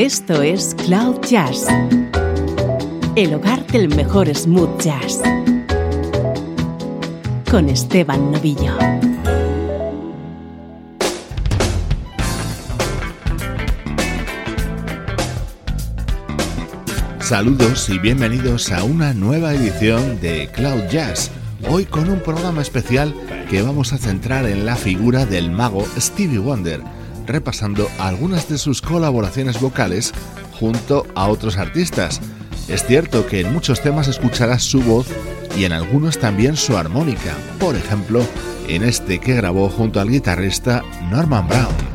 Esto es Cloud Jazz, el hogar del mejor smooth jazz, con Esteban Novillo. Saludos y bienvenidos a una nueva edición de Cloud Jazz, hoy con un programa especial que vamos a centrar en la figura del mago Stevie Wonder repasando algunas de sus colaboraciones vocales junto a otros artistas. Es cierto que en muchos temas escucharás su voz y en algunos también su armónica, por ejemplo, en este que grabó junto al guitarrista Norman Brown.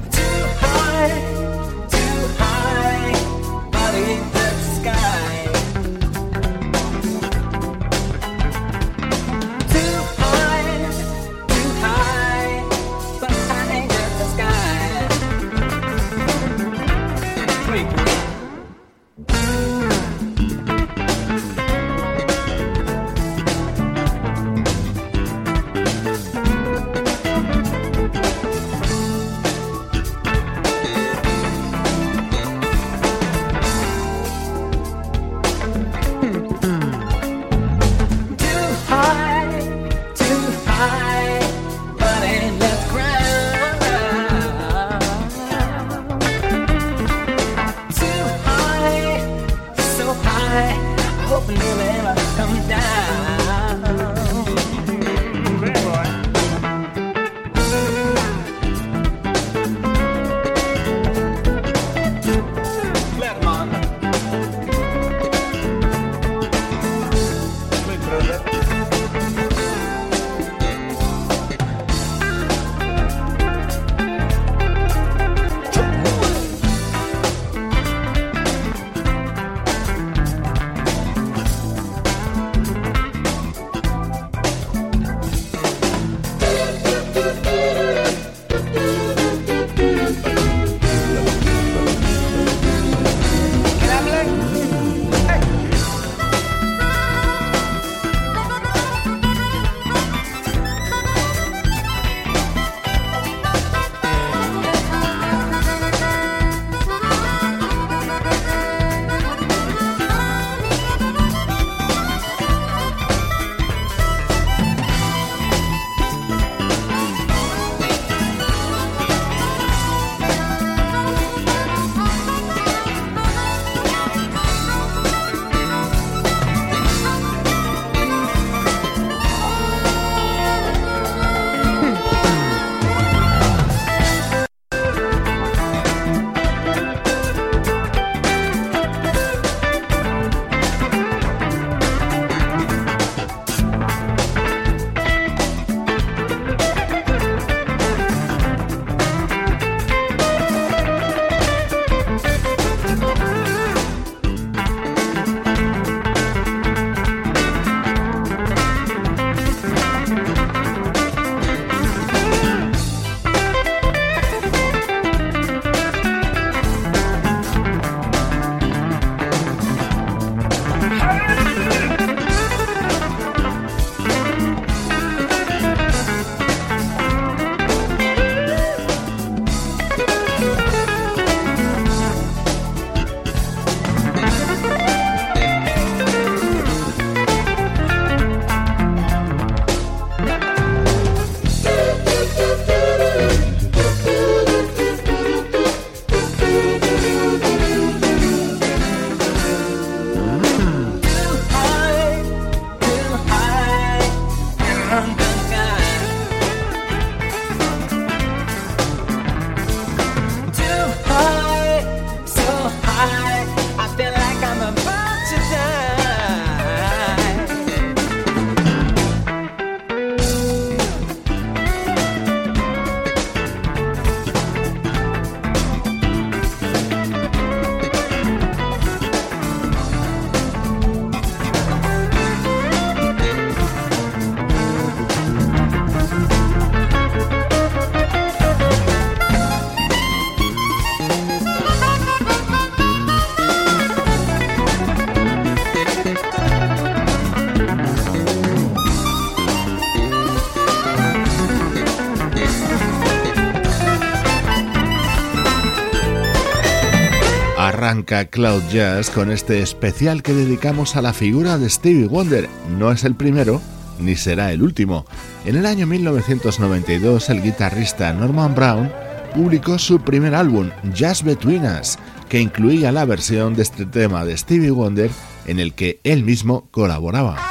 Cloud Jazz con este especial que dedicamos a la figura de Stevie Wonder. No es el primero, ni será el último. En el año 1992, el guitarrista Norman Brown publicó su primer álbum, Jazz Between Us, que incluía la versión de este tema de Stevie Wonder en el que él mismo colaboraba.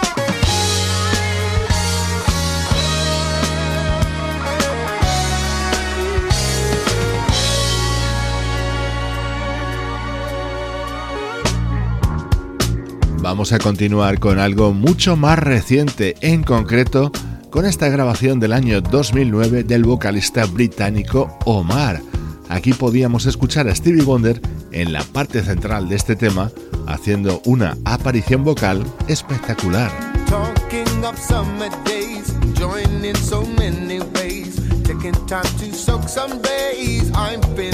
Vamos a continuar con algo mucho más reciente, en concreto con esta grabación del año 2009 del vocalista británico Omar. Aquí podíamos escuchar a Stevie Wonder en la parte central de este tema haciendo una aparición vocal espectacular. nice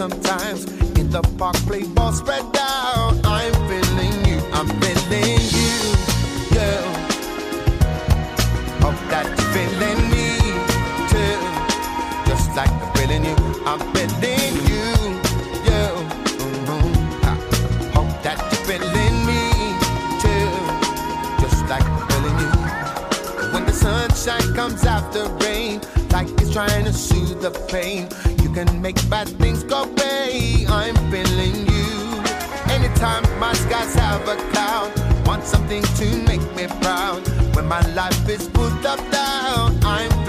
sometimes. In the park, play ball, spread out. I'm feeling you, I'm feeling you, girl. Hope that you're feeling me too. Just like I'm feeling you, I'm feeling you, girl. Mm-hmm. Hope that you're feeling me too. Just like I'm feeling you. When the sunshine comes after rain, like it's trying to soothe the pain can make bad things go away. I'm feeling you. Anytime my skies have a cloud, want something to make me proud. When my life is put up down, I'm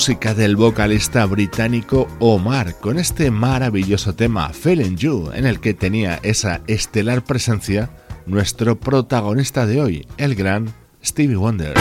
música del vocalista británico Omar con este maravilloso tema Feeling You en el que tenía esa estelar presencia nuestro protagonista de hoy, el gran Stevie Wonder.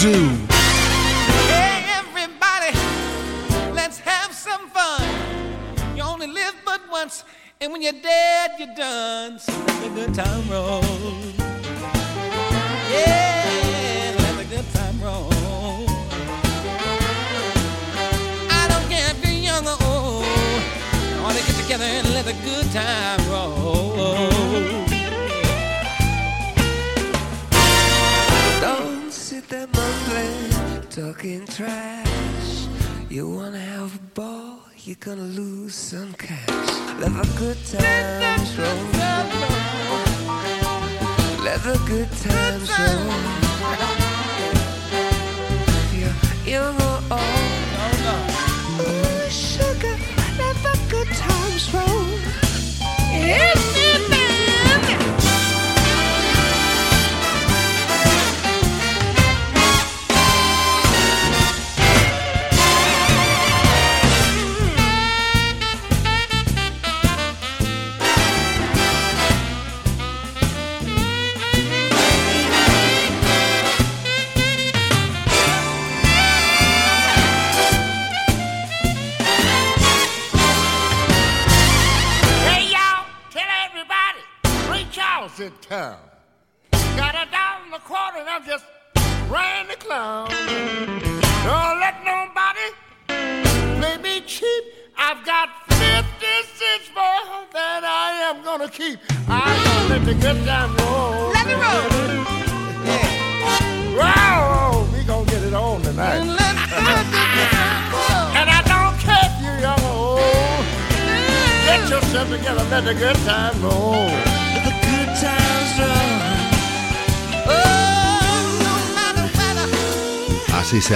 do. you're gonna lose some cash. Let the good times roll. Let the good times roll. Yeah, you're all.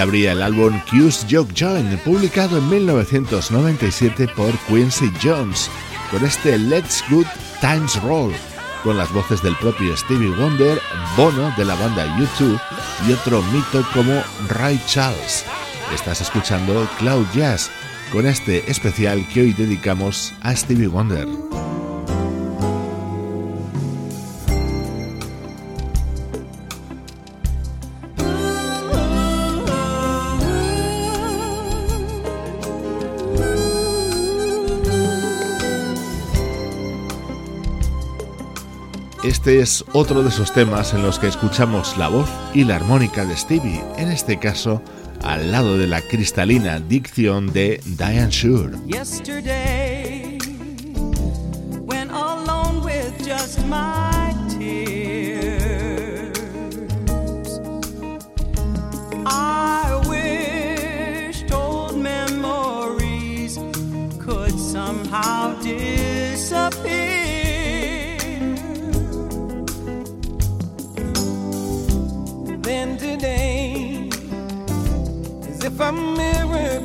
abría el álbum Q's Joke Joint, publicado en 1997 por Quincy Jones, con este Let's Good Times Roll, con las voces del propio Stevie Wonder, Bono de la banda U2 y otro mito como Ray Charles. Estás escuchando Cloud Jazz con este especial que hoy dedicamos a Stevie Wonder. Este es otro de esos temas en los que escuchamos la voz y la armónica de Stevie, en este caso al lado de la cristalina dicción de Diane Shure.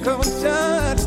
circumstance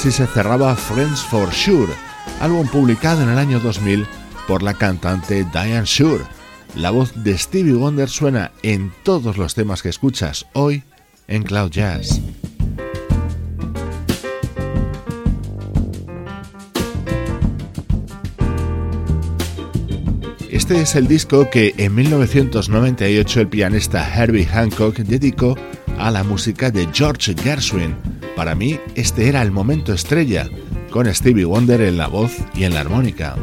Así se cerraba Friends for Sure, álbum publicado en el año 2000 por la cantante Diane Shure. La voz de Stevie Wonder suena en todos los temas que escuchas hoy en Cloud Jazz. Este es el disco que en 1998 el pianista Herbie Hancock dedicó a la música de George Gershwin para mí, este era el momento estrella, con Stevie Wonder en la voz y en la armónica.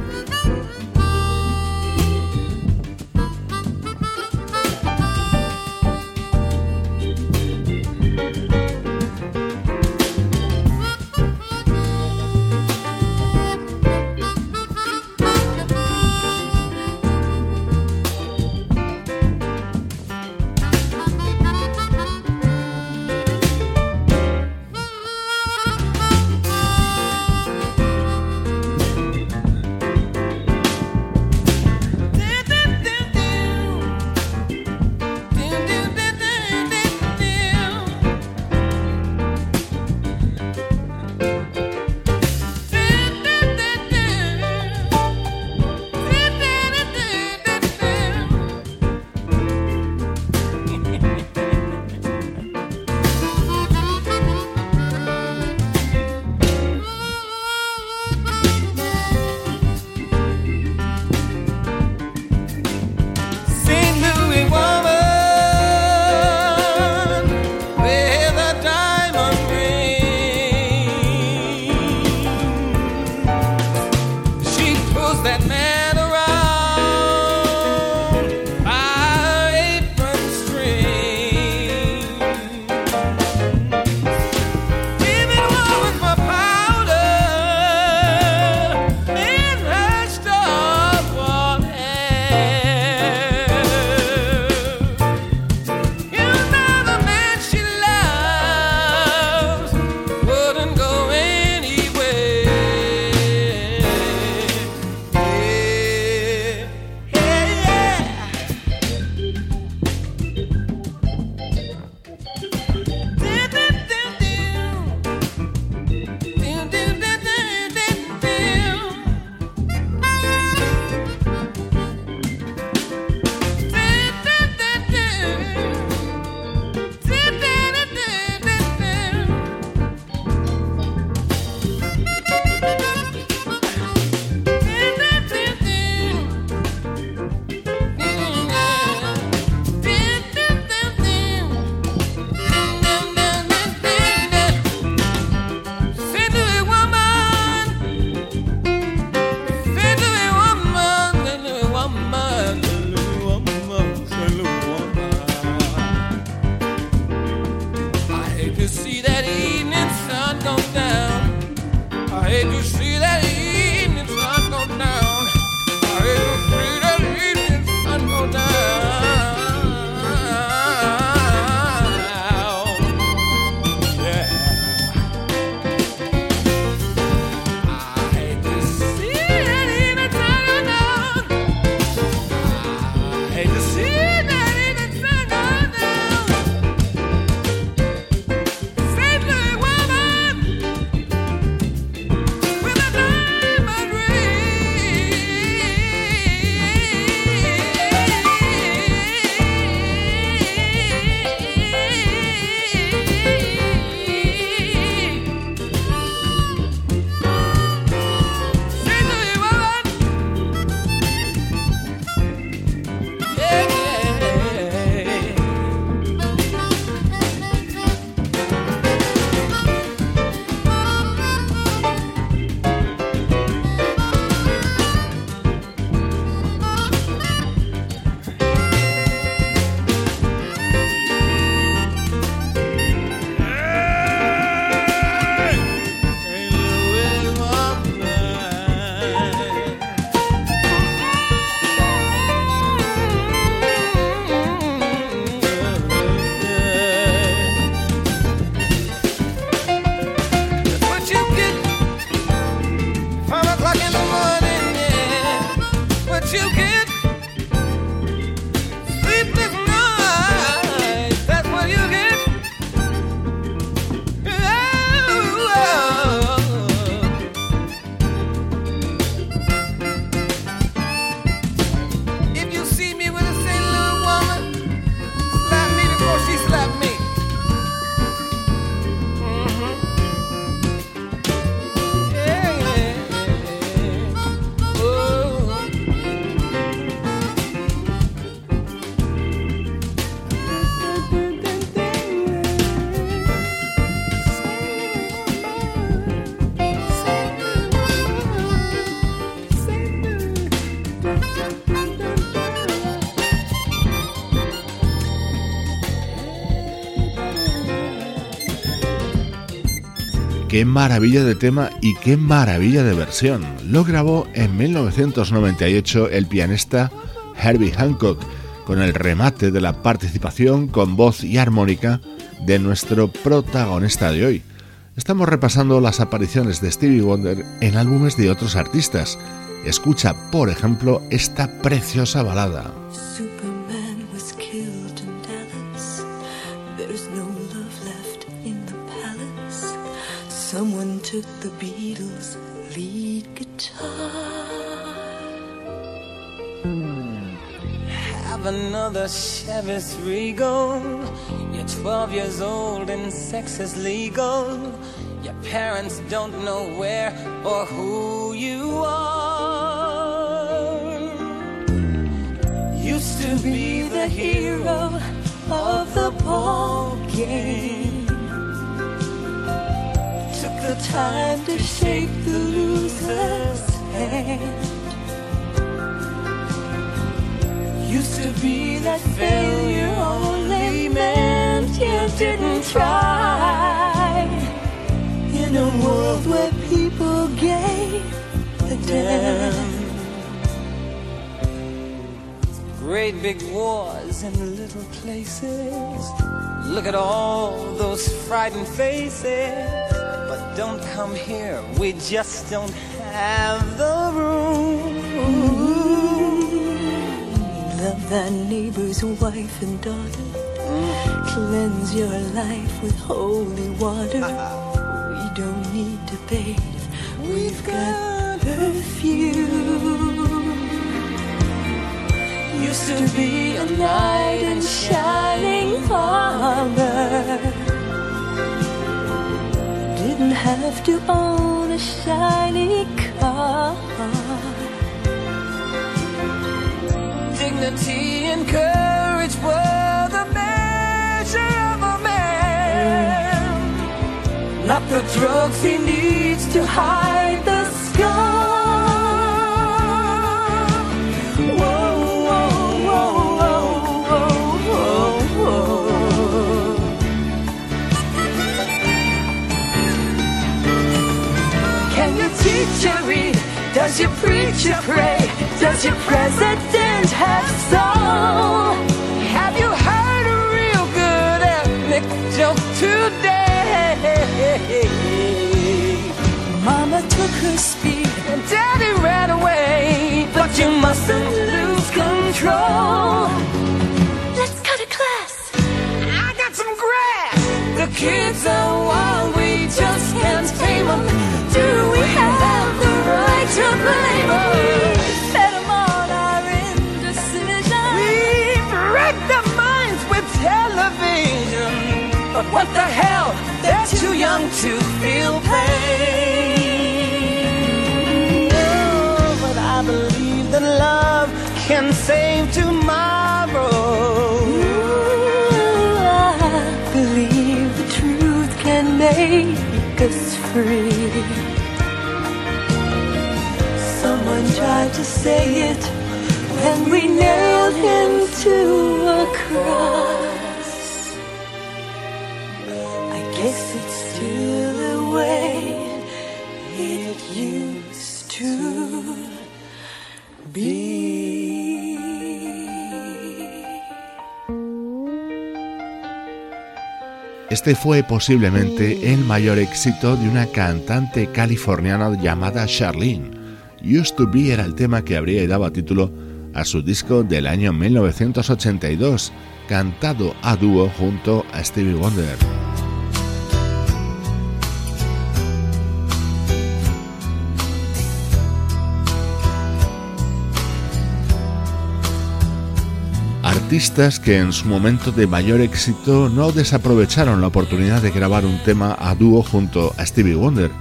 Qué maravilla de tema y qué maravilla de versión. Lo grabó en 1998 el pianista Herbie Hancock, con el remate de la participación con voz y armónica de nuestro protagonista de hoy. Estamos repasando las apariciones de Stevie Wonder en álbumes de otros artistas. Escucha, por ejemplo, esta preciosa balada. Chevy Regal. You're 12 years old and sex is legal. Your parents don't know where or who you are. Used to be the hero of the ball game Took the time to shake the loser's hand. That failure only meant you didn't try. In a world where people gave a damn. Great big wars in little places. Look at all those frightened faces. But don't come here, we just don't have the room. Thy neighbor's wife and daughter. Cleanse your life with holy water. we don't need to bathe. We've got perfume. Used to be a light and shining armor. Didn't have to own a shiny car. Dignity and courage were the measure of a man. Not the drugs he needs to hide the scar. Whoa, whoa, whoa, whoa, whoa, whoa. Can your teacher read? Does your preacher pray? Does your president have soul? Have you heard a real good ethnic joke today? Mama took her speed. And daddy ran away, but you mustn't lose control. Let's cut a class. I got some grass. The kids are what the hell? They're too young to feel pain. Oh, but I believe that love can save tomorrow. Ooh, I believe the truth can make us free. Someone tried to say it, and we nailed him to a cross. Este fue posiblemente el mayor éxito de una cantante californiana llamada Charlene. Used to Be era el tema que habría dado título a su disco del año 1982, cantado a dúo junto a Stevie Wonder. Artistas que en su momento de mayor éxito no desaprovecharon la oportunidad de grabar un tema a dúo junto a Stevie Wonder.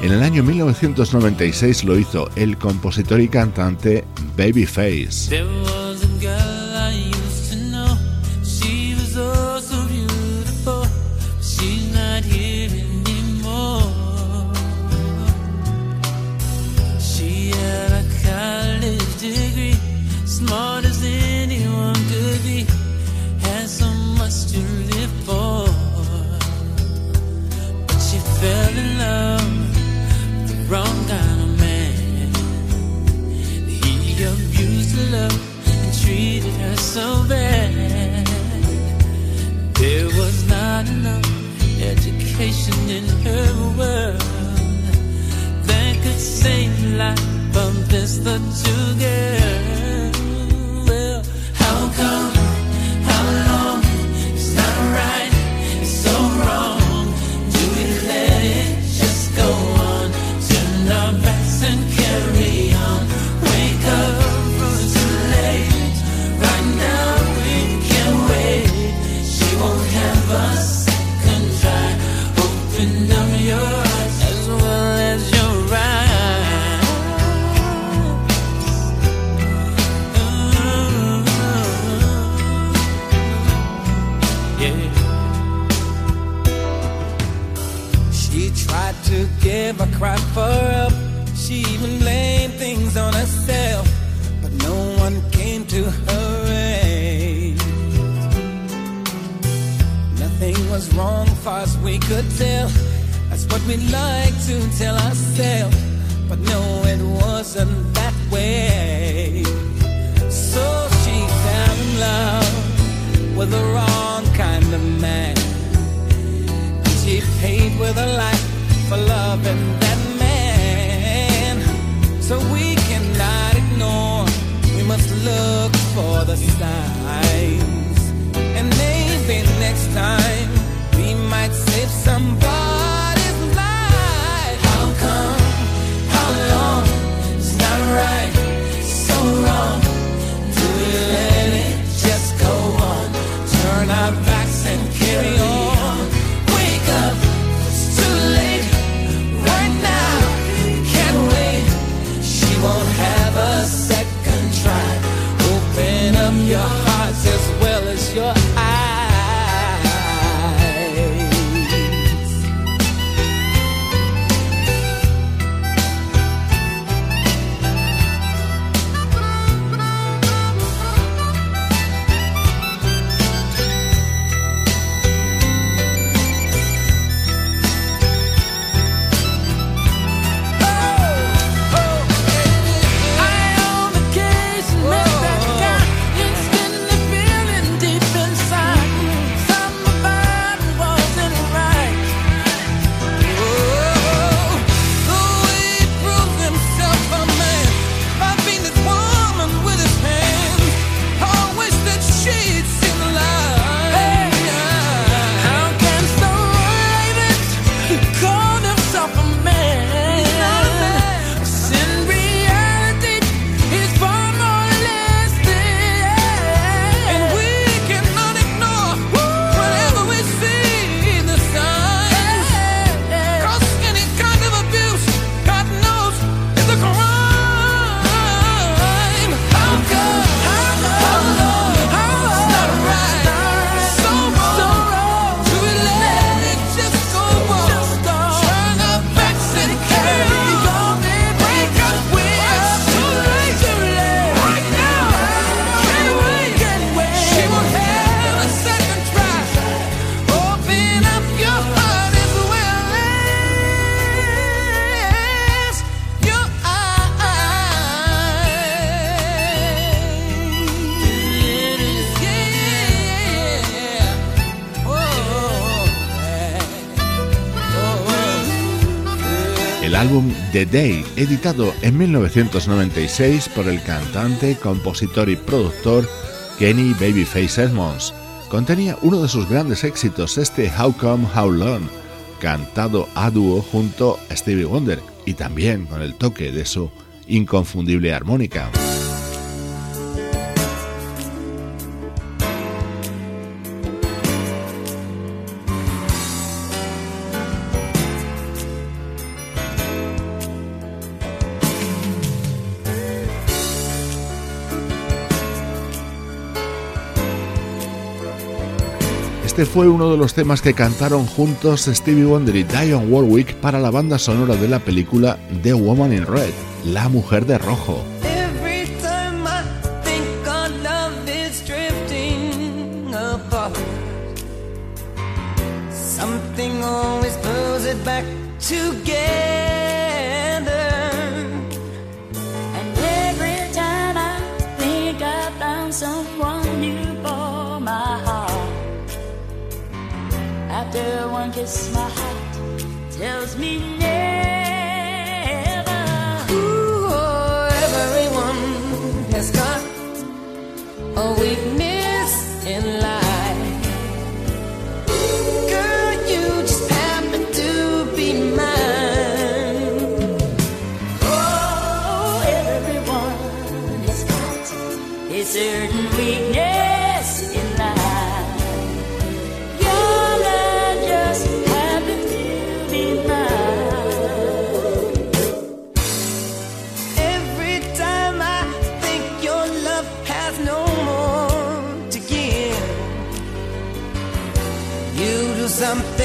En el año 1996 lo hizo el compositor y cantante Babyface. So bad. There was not enough education in her world that could save life of this little girl. Well, how come? prop her up. She even blamed things on herself, but no one came to her aid. Nothing was wrong, far as we could tell. That's what we like to tell ourselves, but no, it wasn't that way. So she fell in love with the wrong kind of man. She paid with her life for love and that. So we cannot ignore, we must look for the signs. And maybe next time we might save somebody's The Day, editado en 1996 por el cantante, compositor y productor Kenny Babyface Edmonds, contenía uno de sus grandes éxitos, este How Come How Long, cantado a dúo junto a Stevie Wonder y también con el toque de su inconfundible armónica. Este fue uno de los temas que cantaron juntos Stevie Wonder y Dionne Warwick para la banda sonora de la película The Woman in Red, La Mujer de Rojo. Something always it back together. After one kiss, my heart tells me never.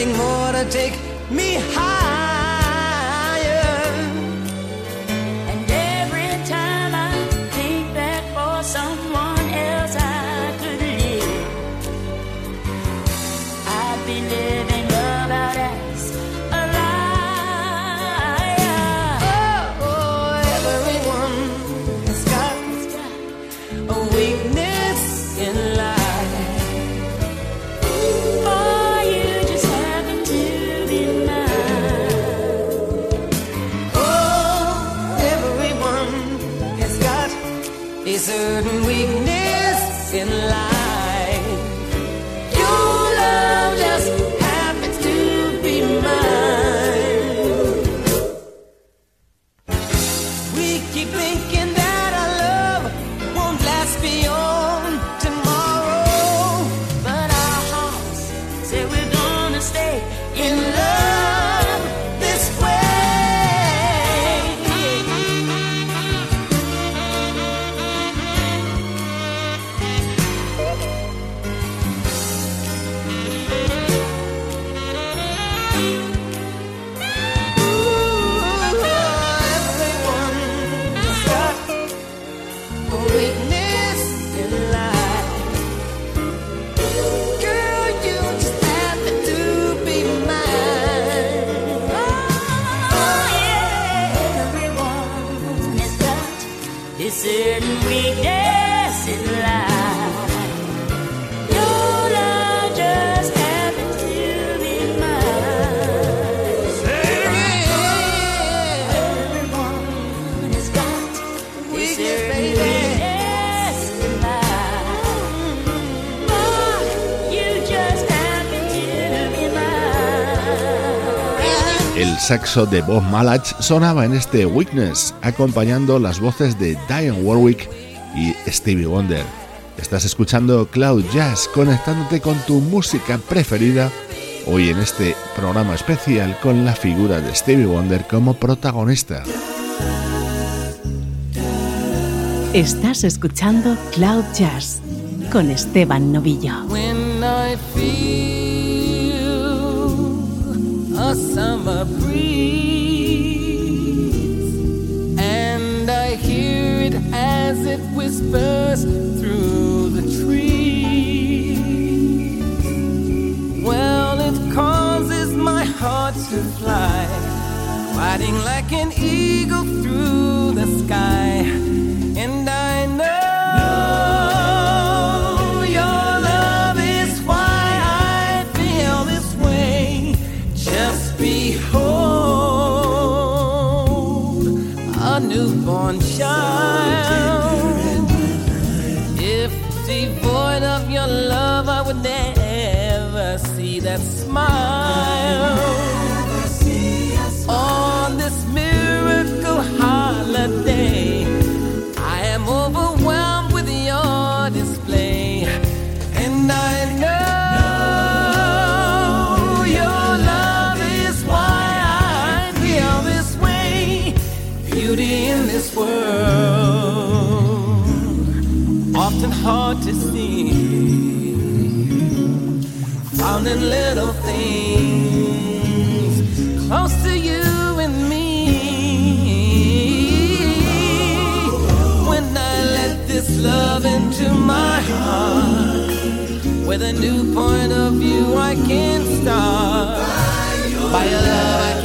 Something more to take saxo de Bob Malach sonaba en este Weakness, acompañando las voces de Diane Warwick y Stevie Wonder. Estás escuchando Cloud Jazz, conectándote con tu música preferida, hoy en este programa especial con la figura de Stevie Wonder como protagonista. Estás escuchando Cloud Jazz con Esteban Novillo. When I feel a summer whispers through the trees, well, it causes my heart to fly, riding like an eagle through the sky. That smile on this miracle holiday. I am overwhelmed with your display, and I know your love is why I feel this way. Beauty in this world, often hard in little things close to you and me. When I let this love into my heart, with a new point of view, I can start. By your love,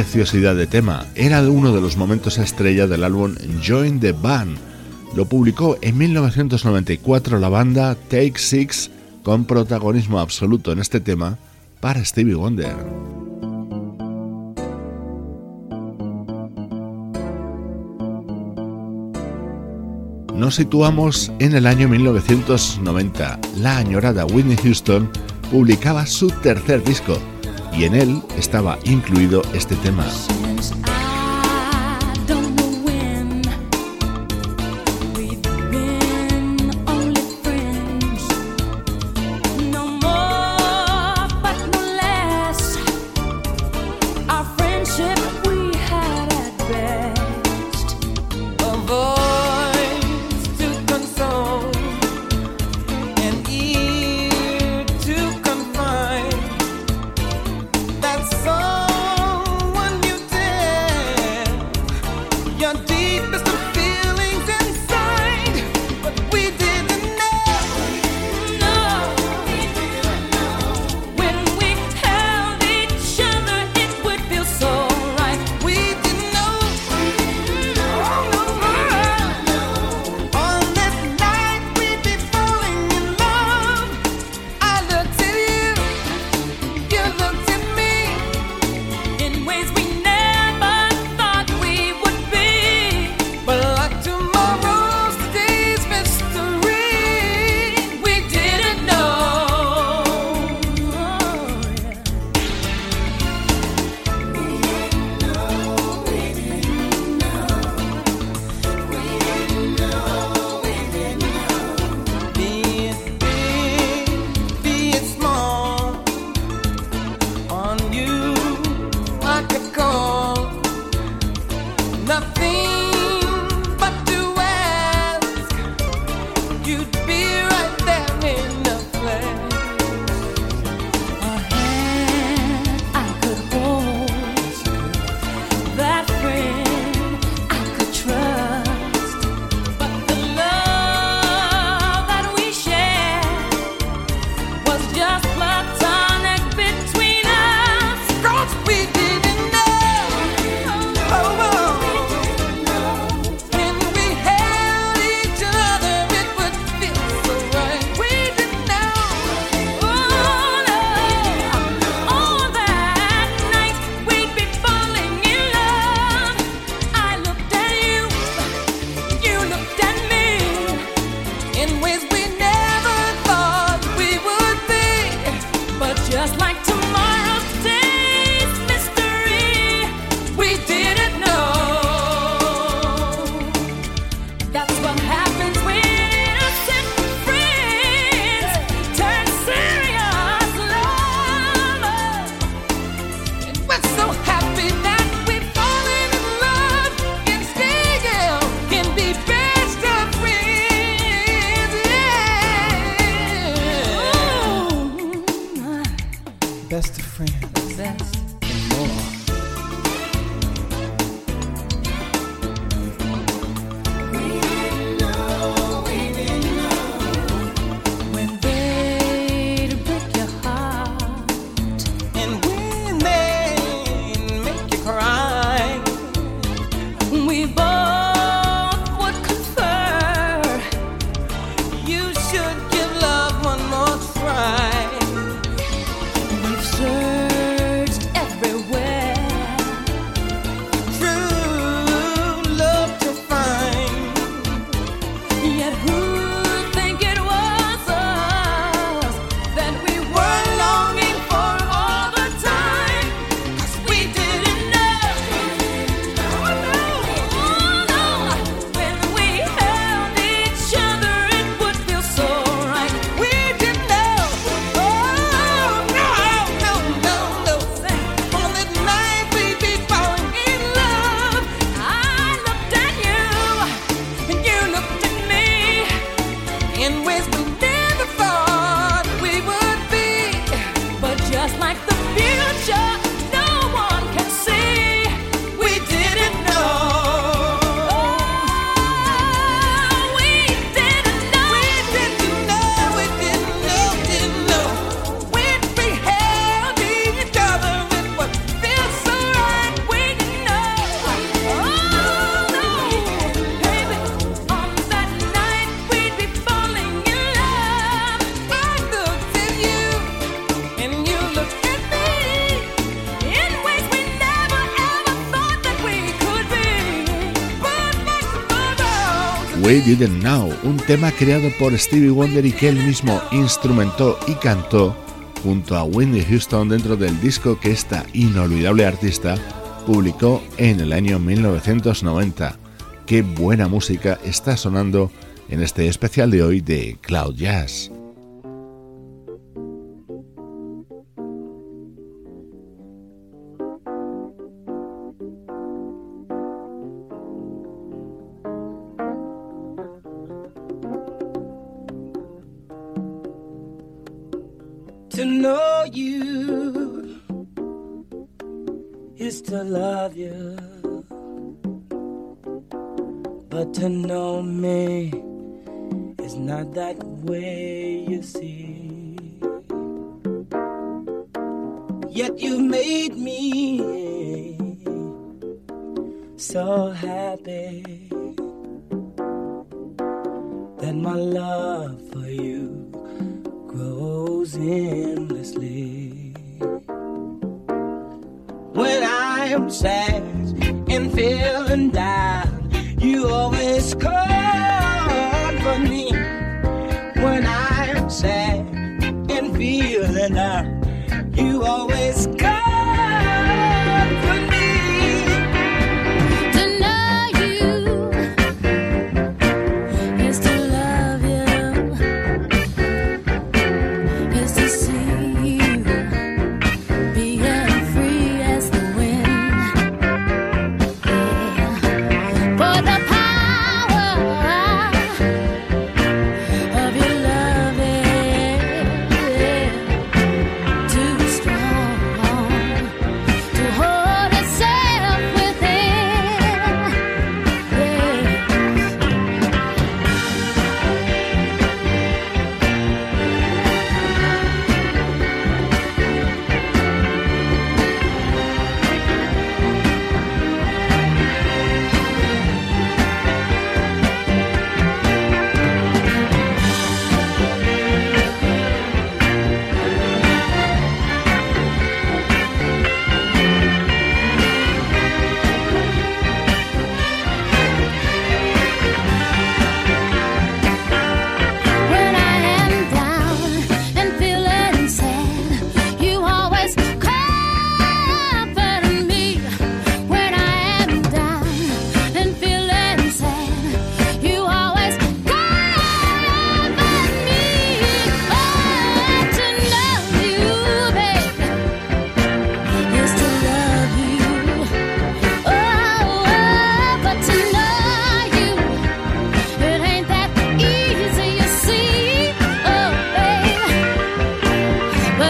preciosidad de tema. Era uno de los momentos estrella del álbum Join the Band. Lo publicó en 1994 la banda Take Six con protagonismo absoluto en este tema para Stevie Wonder. nos situamos en el año 1990. La añorada Whitney Houston publicaba su tercer disco, y en él estaba incluido este tema. deepest of fears. We Didn't Know, un tema creado por Stevie Wonder y que él mismo instrumentó y cantó junto a Whitney Houston dentro del disco que esta inolvidable artista publicó en el año 1990. Qué buena música está sonando en este especial de hoy de Cloud Jazz. always go.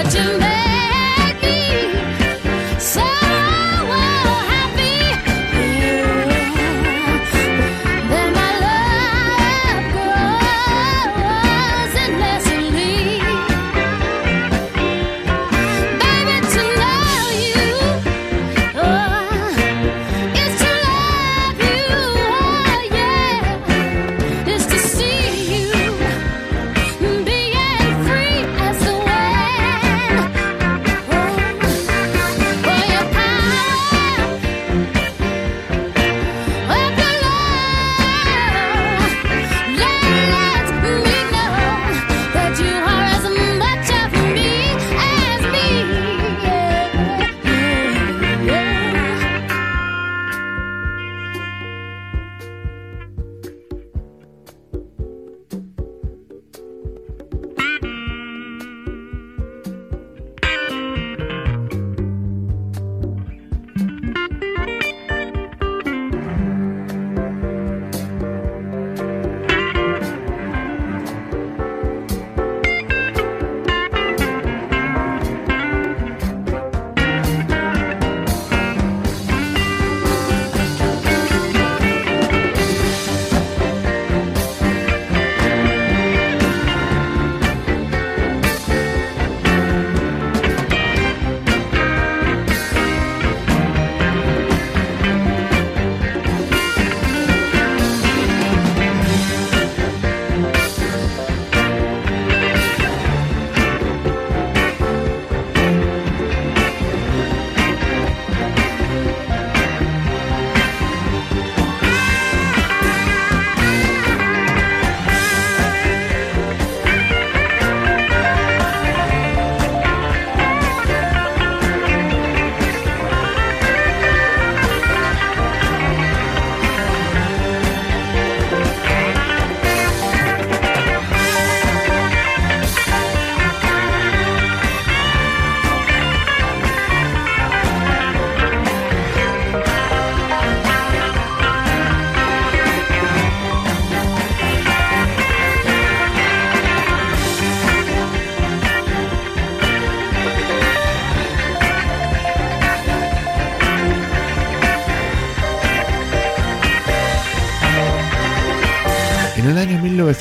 To. you.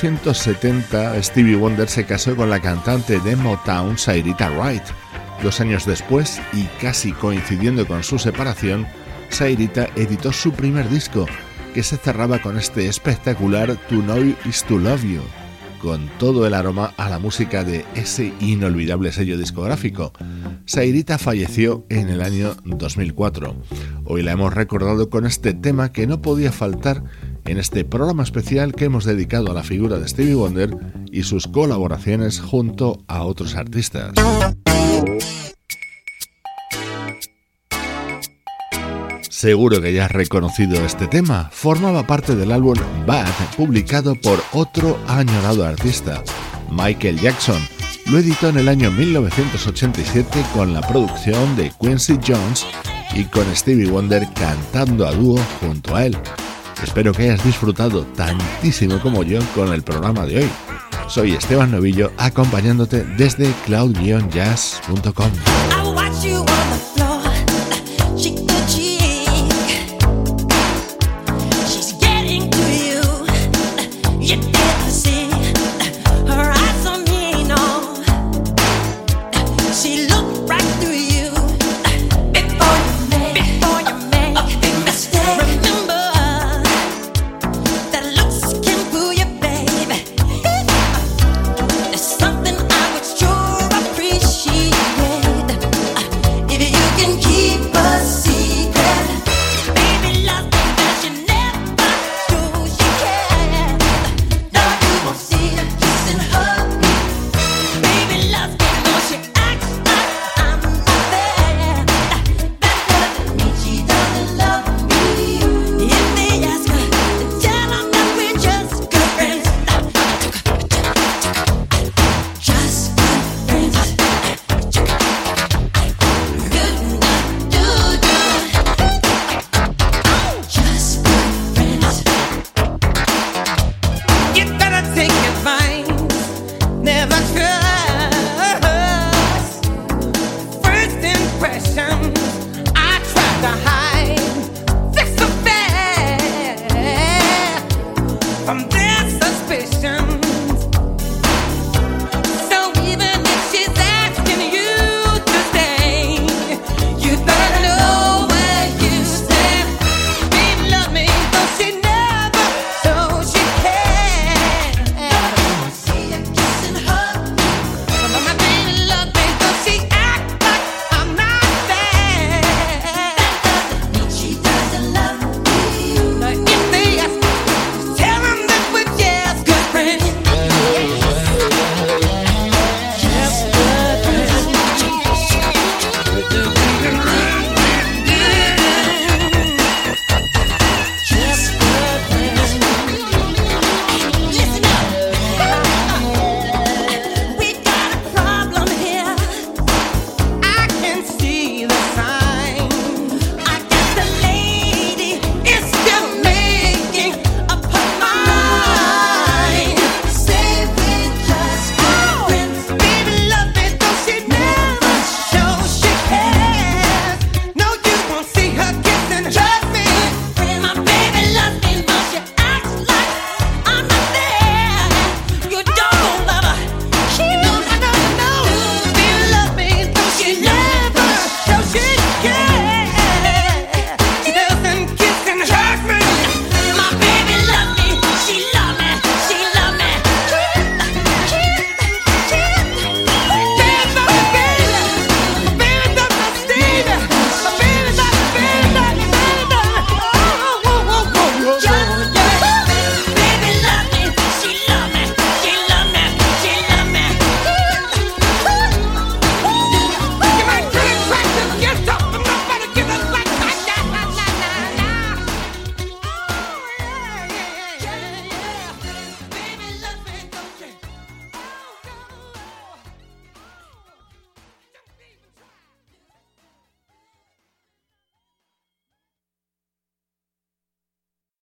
1970, Stevie Wonder se casó con la cantante de Motown, Sairita Wright. Dos años después, y casi coincidiendo con su separación, Sairita editó su primer disco, que se cerraba con este espectacular To Know Is To Love You, con todo el aroma a la música de ese inolvidable sello discográfico. Sairita falleció en el año 2004. Hoy la hemos recordado con este tema que no podía faltar en este programa especial que hemos dedicado a la figura de Stevie Wonder y sus colaboraciones junto a otros artistas. Seguro que ya has reconocido este tema. Formaba parte del álbum Bad, publicado por otro añorado artista, Michael Jackson. Lo editó en el año 1987 con la producción de Quincy Jones y con Stevie Wonder cantando a dúo junto a él. Espero que hayas disfrutado tantísimo como yo con el programa de hoy. Soy Esteban Novillo acompañándote desde cloud-jazz.com.